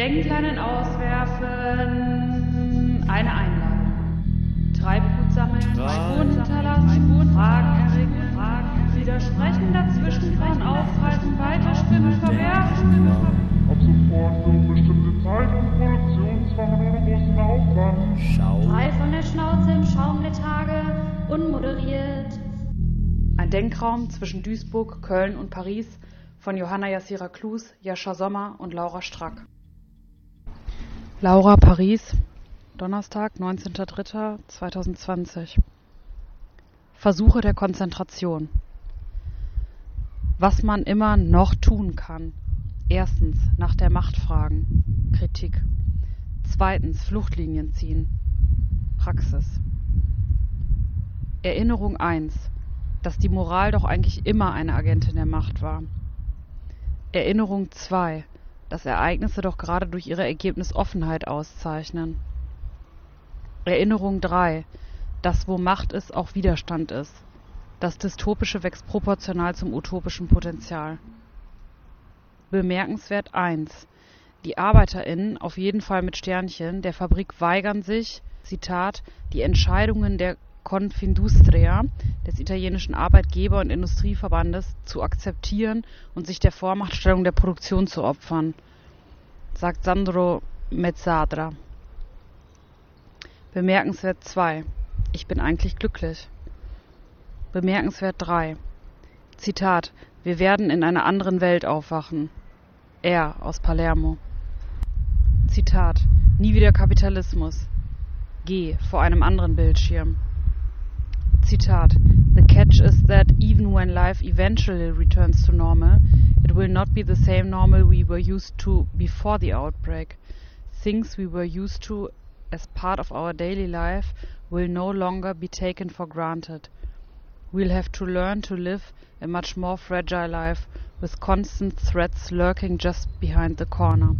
Denkleinen auswerfen, eine Einladung. Treibgut sammeln, Spuren hinterlassen, Fragen erregen, Fragen widersprechen, dazwischen fahren, aufhalten, weiterspinnen, verwerfen. Ab sofort für bestimmte Zeit und Produktionsfach ohne großen Aufwand. Frei von der Schnauze im Schaum der Tage, unmoderiert. Ein Denkraum zwischen Duisburg, Köln und Paris von Johanna Yassira Klus, Jascha Sommer und Laura Strack. Laura Paris, Donnerstag, 19.03.2020. Versuche der Konzentration. Was man immer noch tun kann. Erstens, nach der Macht fragen. Kritik. Zweitens, Fluchtlinien ziehen. Praxis. Erinnerung 1. Dass die Moral doch eigentlich immer eine Agentin der Macht war. Erinnerung 2 dass Ereignisse doch gerade durch ihre Ergebnisoffenheit auszeichnen. Erinnerung 3. Dass wo Macht ist, auch Widerstand ist. Das Dystopische wächst proportional zum utopischen Potenzial. Bemerkenswert 1. Die ArbeiterInnen, auf jeden Fall mit Sternchen, der Fabrik weigern sich, Zitat, die Entscheidungen der Confindustria, des italienischen Arbeitgeber- und Industrieverbandes, zu akzeptieren und sich der Vormachtstellung der Produktion zu opfern, sagt Sandro Mezzadra. Bemerkenswert 2. Ich bin eigentlich glücklich. Bemerkenswert 3. Zitat. Wir werden in einer anderen Welt aufwachen. Er aus Palermo. Zitat. Nie wieder Kapitalismus. G. Vor einem anderen Bildschirm. Zitat: The catch is that even when life eventually returns to normal, it will not be the same normal we were used to before the outbreak. Things we were used to as part of our daily life will no longer be taken for granted. We'll have to learn to live a much more fragile life with constant threats lurking just behind the corner.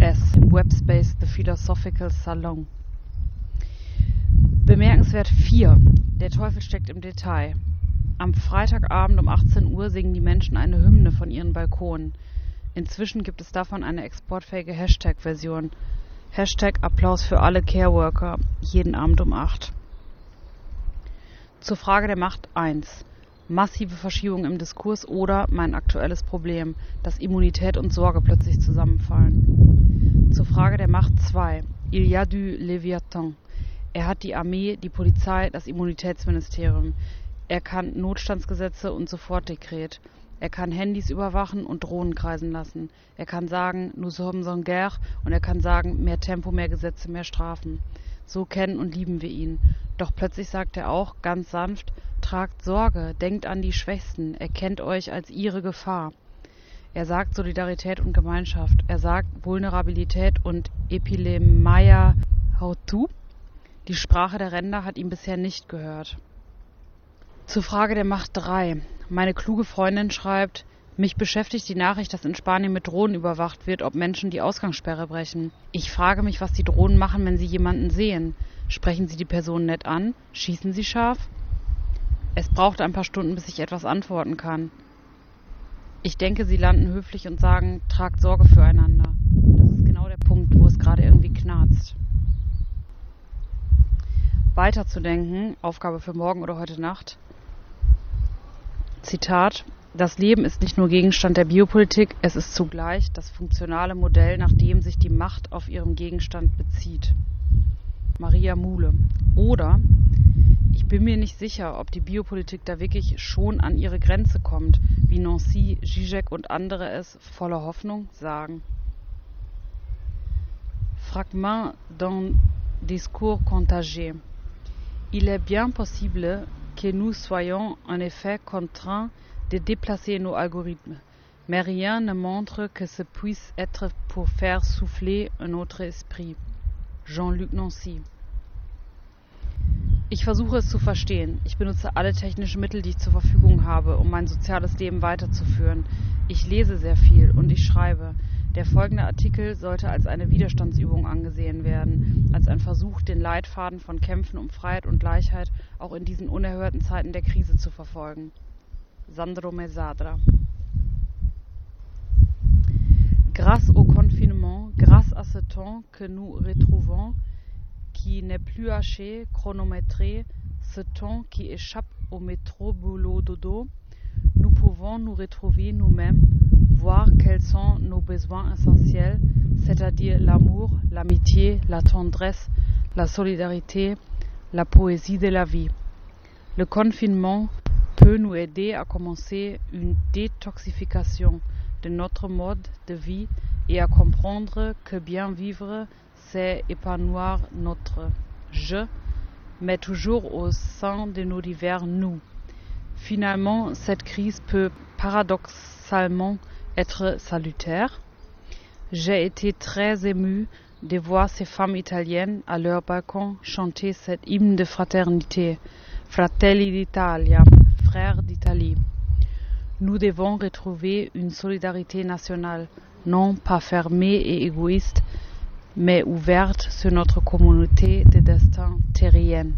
S. Im Webspace The Philosophical Salon. Bemerkenswert 4. Der Teufel steckt im Detail. Am Freitagabend um 18 Uhr singen die Menschen eine Hymne von ihren Balkonen. Inzwischen gibt es davon eine exportfähige Hashtag-Version. Hashtag Applaus für alle Careworker. Jeden Abend um 8. Zur Frage der Macht 1. Massive Verschiebung im Diskurs oder mein aktuelles Problem, dass Immunität und Sorge plötzlich zusammenfallen. Zur Frage der Macht 2. Il y a du Leviathan. Er hat die Armee, die Polizei, das Immunitätsministerium. Er kann Notstandsgesetze und Sofortdekret. Er kann Handys überwachen und Drohnen kreisen lassen. Er kann sagen, nous sommes en guerre und er kann sagen, mehr Tempo, mehr Gesetze, mehr Strafen. So kennen und lieben wir ihn. Doch plötzlich sagt er auch, ganz sanft, tragt Sorge, denkt an die Schwächsten, erkennt euch als ihre Gefahr. Er sagt Solidarität und Gemeinschaft. Er sagt Vulnerabilität und Epilemia Hautu. Die Sprache der Ränder hat ihm bisher nicht gehört. Zur Frage der Macht 3. Meine kluge Freundin schreibt, mich beschäftigt die Nachricht, dass in Spanien mit Drohnen überwacht wird, ob Menschen die Ausgangssperre brechen. Ich frage mich, was die Drohnen machen, wenn sie jemanden sehen. Sprechen sie die Person nett an? Schießen sie scharf? Es braucht ein paar Stunden, bis ich etwas antworten kann. Ich denke, sie landen höflich und sagen, tragt Sorge füreinander. Das ist genau der Punkt, wo es gerade irgendwie knarzt weiterzudenken, Aufgabe für morgen oder heute Nacht. Zitat Das Leben ist nicht nur Gegenstand der Biopolitik, es ist zugleich das funktionale Modell, nach dem sich die Macht auf ihrem Gegenstand bezieht. Maria Muhle. Oder ich bin mir nicht sicher, ob die Biopolitik da wirklich schon an ihre Grenze kommt, wie Nancy, Zizek und andere es voller Hoffnung sagen. Fragment d'un discours contagieux. Il est bien possible que nous soyons en effet contraints de déplacer nos algorithmes, mais rien ne montre que ce puisse être pour faire souffler un autre esprit. Jean-Luc Nancy Ich versuche es zu verstehen. Ich benutze alle technischen Mittel, die ich zur Verfügung habe, um mein soziales Leben weiterzuführen. Ich lese sehr viel und ich schreibe. Der folgende Artikel sollte als eine Widerstandsübung angesehen werden, als ein Versuch, den Leitfaden von Kämpfen um Freiheit und Gleichheit auch in diesen unerhörten Zeiten der Krise zu verfolgen. Sandro Mesadra Grâce au confinement, grâce à ce temps que nous retrouvons, qui n'est plus haché, chronométré, ce temps qui échappe au métro boulot dodo, nous pouvons nous retrouver nous-mêmes, voir quels sont nos besoins essentiels, c'est-à-dire l'amour, l'amitié, la tendresse, la solidarité, la poésie de la vie. Le confinement peut nous aider à commencer une détoxification de notre mode de vie et à comprendre que bien vivre, c'est épanouir notre je, mais toujours au sein de nos divers nous. Finalement, cette crise peut paradoxalement être salutaire. J'ai été très émue de voir ces femmes italiennes à leur balcon chanter cet hymne de fraternité, Fratelli d'Italia, frères d'Italie. Nous devons retrouver une solidarité nationale, non pas fermée et égoïste, mais ouverte sur notre communauté de destin terrienne.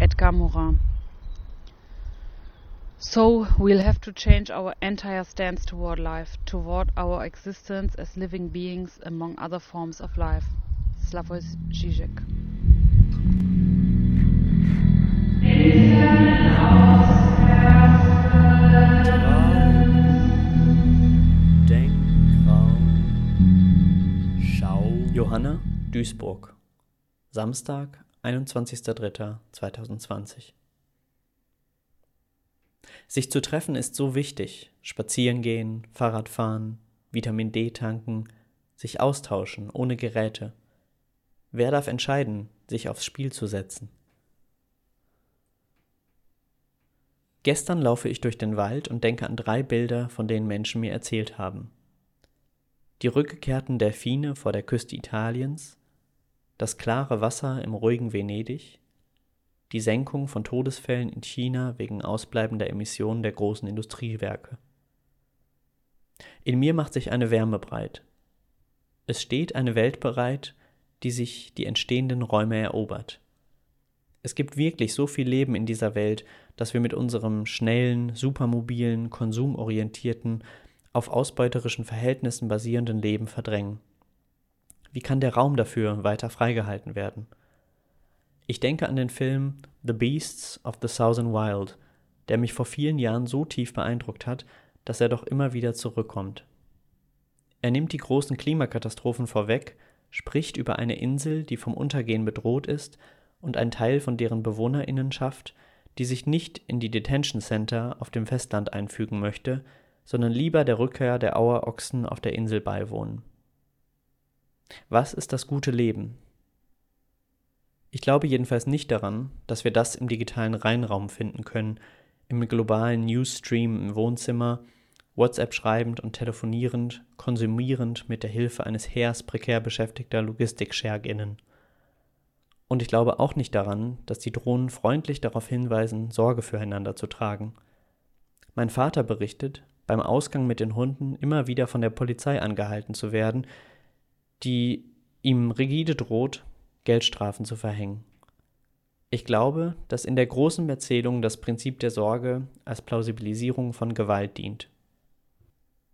Edgar Morin. So we'll have to change our entire stance toward life, toward our existence as living beings among other forms of life. Slavoj Žižek. Johanna, Duisburg. Samstag, 21.03.2020. Sich zu treffen ist so wichtig. Spazieren gehen, Fahrrad fahren, Vitamin D tanken, sich austauschen, ohne Geräte. Wer darf entscheiden, sich aufs Spiel zu setzen? Gestern laufe ich durch den Wald und denke an drei Bilder, von denen Menschen mir erzählt haben. Die rückgekehrten Delfine vor der Küste Italiens, das klare Wasser im ruhigen Venedig, die Senkung von Todesfällen in China wegen ausbleibender Emissionen der großen Industriewerke. In mir macht sich eine Wärme breit. Es steht eine Welt bereit, die sich die entstehenden Räume erobert. Es gibt wirklich so viel Leben in dieser Welt, dass wir mit unserem schnellen, supermobilen, konsumorientierten, auf ausbeuterischen Verhältnissen basierenden Leben verdrängen. Wie kann der Raum dafür weiter freigehalten werden? Ich denke an den Film The Beasts of the Southern Wild, der mich vor vielen Jahren so tief beeindruckt hat, dass er doch immer wieder zurückkommt. Er nimmt die großen Klimakatastrophen vorweg, spricht über eine Insel, die vom Untergehen bedroht ist und ein Teil von deren Bewohnerinnen schafft, die sich nicht in die Detention Center auf dem Festland einfügen möchte, sondern lieber der Rückkehr der Auerochsen auf der Insel beiwohnen. Was ist das gute Leben? Ich glaube jedenfalls nicht daran, dass wir das im digitalen Reinraum finden können, im globalen Newsstream im Wohnzimmer, WhatsApp schreibend und telefonierend, konsumierend mit der Hilfe eines Heers prekär beschäftigter Logistik-Scherginnen. Und ich glaube auch nicht daran, dass die Drohnen freundlich darauf hinweisen, Sorge füreinander zu tragen. Mein Vater berichtet, beim Ausgang mit den Hunden immer wieder von der Polizei angehalten zu werden, die ihm rigide droht, Geldstrafen zu verhängen. Ich glaube, dass in der großen Erzählung das Prinzip der Sorge als Plausibilisierung von Gewalt dient.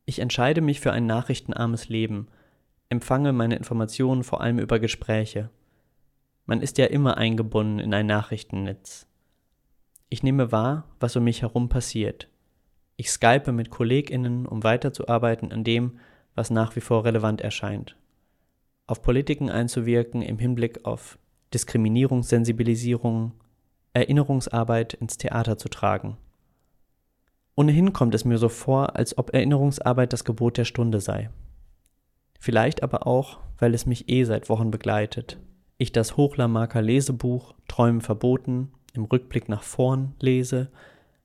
Ich entscheide mich für ein nachrichtenarmes Leben, empfange meine Informationen vor allem über Gespräche. Man ist ja immer eingebunden in ein Nachrichtennetz. Ich nehme wahr, was um mich herum passiert. Ich skype mit KollegInnen, um weiterzuarbeiten an dem, was nach wie vor relevant erscheint auf Politiken einzuwirken im Hinblick auf Diskriminierungssensibilisierung, Erinnerungsarbeit ins Theater zu tragen. Ohnehin kommt es mir so vor, als ob Erinnerungsarbeit das Gebot der Stunde sei. Vielleicht aber auch, weil es mich eh seit Wochen begleitet. Ich das Hochlamarker Lesebuch Träumen verboten im Rückblick nach vorn lese,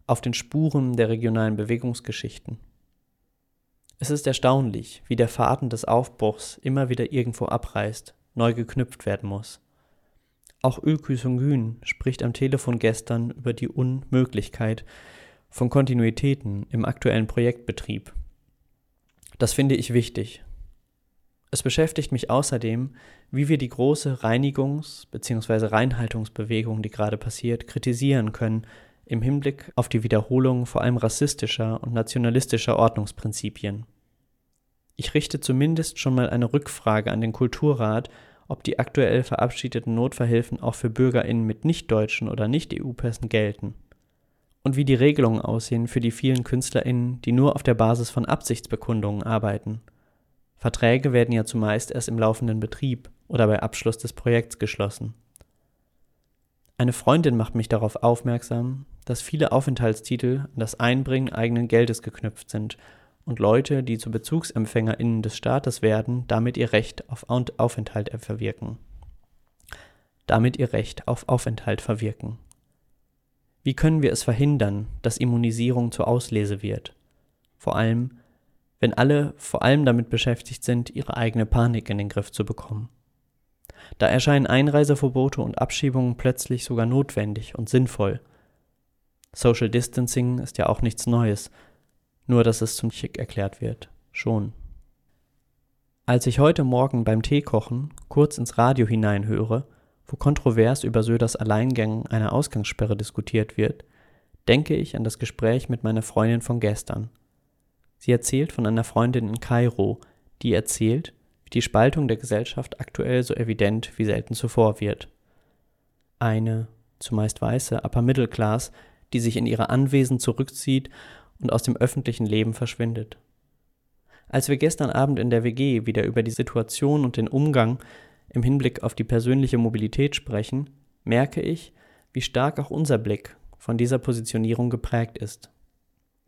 auf den Spuren der regionalen Bewegungsgeschichten. Es ist erstaunlich, wie der Faden des Aufbruchs immer wieder irgendwo abreißt, neu geknüpft werden muss. Auch Ülkü Sungün spricht am Telefon gestern über die Unmöglichkeit von Kontinuitäten im aktuellen Projektbetrieb. Das finde ich wichtig. Es beschäftigt mich außerdem, wie wir die große Reinigungs- bzw. Reinhaltungsbewegung, die gerade passiert, kritisieren können im Hinblick auf die Wiederholung vor allem rassistischer und nationalistischer Ordnungsprinzipien. Ich richte zumindest schon mal eine Rückfrage an den Kulturrat, ob die aktuell verabschiedeten Notverhilfen auch für BürgerInnen mit nicht-deutschen oder nicht-EU-Pässen gelten. Und wie die Regelungen aussehen für die vielen KünstlerInnen, die nur auf der Basis von Absichtsbekundungen arbeiten. Verträge werden ja zumeist erst im laufenden Betrieb oder bei Abschluss des Projekts geschlossen. Eine Freundin macht mich darauf aufmerksam, dass viele Aufenthaltstitel an das Einbringen eigenen Geldes geknüpft sind und Leute, die zu BezugsempfängerInnen des Staates werden, damit ihr Recht auf Aufenthalt verwirken. Damit ihr Recht auf Aufenthalt verwirken. Wie können wir es verhindern, dass Immunisierung zur Auslese wird? Vor allem, wenn alle vor allem damit beschäftigt sind, ihre eigene Panik in den Griff zu bekommen. Da erscheinen Einreiseverbote und Abschiebungen plötzlich sogar notwendig und sinnvoll. Social Distancing ist ja auch nichts Neues, nur dass es zum Schick erklärt wird. Schon. Als ich heute Morgen beim Teekochen kurz ins Radio hineinhöre, wo kontrovers über Söders Alleingängen einer Ausgangssperre diskutiert wird, denke ich an das Gespräch mit meiner Freundin von gestern. Sie erzählt von einer Freundin in Kairo, die erzählt, wie die Spaltung der Gesellschaft aktuell so evident wie selten zuvor wird. Eine, zumeist weiße Upper Middle Class, die sich in ihre Anwesen zurückzieht und aus dem öffentlichen Leben verschwindet. Als wir gestern Abend in der WG wieder über die Situation und den Umgang im Hinblick auf die persönliche Mobilität sprechen, merke ich, wie stark auch unser Blick von dieser Positionierung geprägt ist.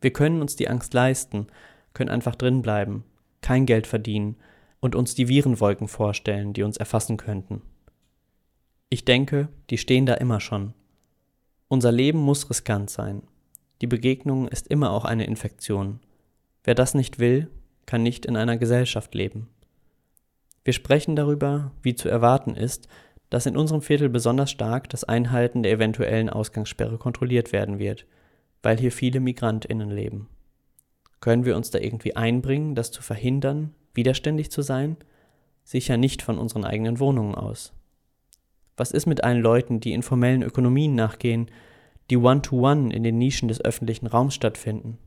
Wir können uns die Angst leisten, können einfach drinbleiben, kein Geld verdienen und uns die Virenwolken vorstellen, die uns erfassen könnten. Ich denke, die stehen da immer schon. Unser Leben muss riskant sein, die Begegnung ist immer auch eine Infektion. Wer das nicht will, kann nicht in einer Gesellschaft leben. Wir sprechen darüber, wie zu erwarten ist, dass in unserem Viertel besonders stark das Einhalten der eventuellen Ausgangssperre kontrolliert werden wird, weil hier viele Migrantinnen leben. Können wir uns da irgendwie einbringen, das zu verhindern, widerständig zu sein? Sicher nicht von unseren eigenen Wohnungen aus. Was ist mit allen Leuten, die informellen Ökonomien nachgehen, die One-to-One -one in den Nischen des öffentlichen Raums stattfinden?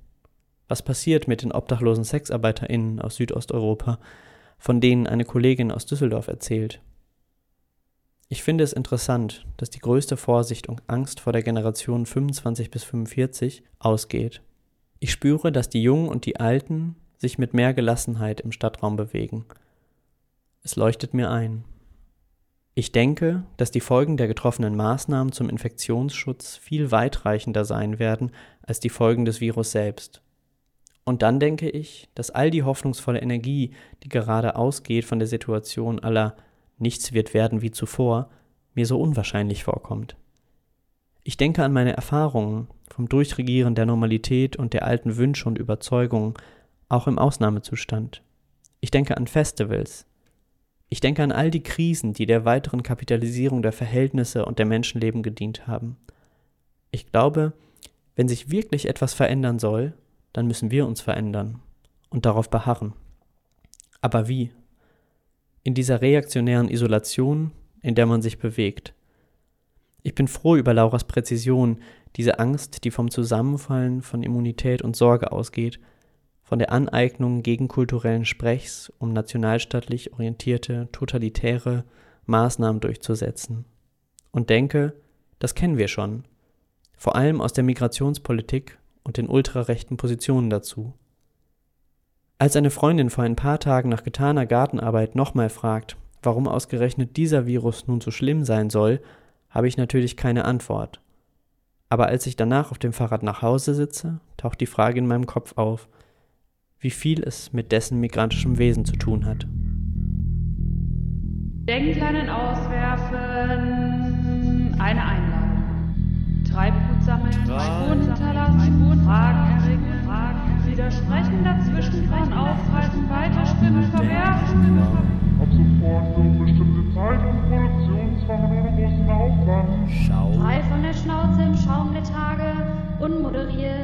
Was passiert mit den obdachlosen SexarbeiterInnen aus Südosteuropa, von denen eine Kollegin aus Düsseldorf erzählt? Ich finde es interessant, dass die größte Vorsicht und Angst vor der Generation 25 bis 45 ausgeht. Ich spüre, dass die Jungen und die Alten sich mit mehr Gelassenheit im Stadtraum bewegen. Es leuchtet mir ein. Ich denke, dass die Folgen der getroffenen Maßnahmen zum Infektionsschutz viel weitreichender sein werden als die Folgen des Virus selbst. Und dann denke ich, dass all die hoffnungsvolle Energie, die gerade ausgeht von der Situation aller nichts wird werden wie zuvor, mir so unwahrscheinlich vorkommt. Ich denke an meine Erfahrungen vom Durchregieren der Normalität und der alten Wünsche und Überzeugungen, auch im Ausnahmezustand. Ich denke an Festivals, ich denke an all die Krisen, die der weiteren Kapitalisierung der Verhältnisse und der Menschenleben gedient haben. Ich glaube, wenn sich wirklich etwas verändern soll, dann müssen wir uns verändern und darauf beharren. Aber wie? In dieser reaktionären Isolation, in der man sich bewegt. Ich bin froh über Lauras Präzision, diese Angst, die vom Zusammenfallen von Immunität und Sorge ausgeht, von der Aneignung gegenkulturellen Sprechs, um nationalstaatlich orientierte, totalitäre Maßnahmen durchzusetzen. Und denke, das kennen wir schon, vor allem aus der Migrationspolitik und den ultrarechten Positionen dazu. Als eine Freundin vor ein paar Tagen nach getaner Gartenarbeit nochmal fragt, warum ausgerechnet dieser Virus nun so schlimm sein soll, habe ich natürlich keine Antwort. Aber als ich danach auf dem Fahrrad nach Hause sitze, taucht die Frage in meinem Kopf auf, wie viel es mit dessen migrantischem Wesen zu tun hat. Denkleinen auswerfen, eine Einladung. Treibgut sammeln, Spuren hinterlassen, Fragen erregen, Fragen widersprechen, dazwischen von aufhalten, weiterspinnen, verwerfen. Ab sofort für bestimmte Zeit und Produktionsfach ohne großen Aufwand. Schau. Frei von der Schnauze im Schaum der Tage, unmoderiert.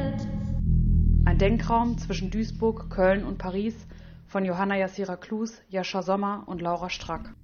Denkraum zwischen Duisburg, Köln und Paris von Johanna Jassira Klus, Jascha Sommer und Laura Strack.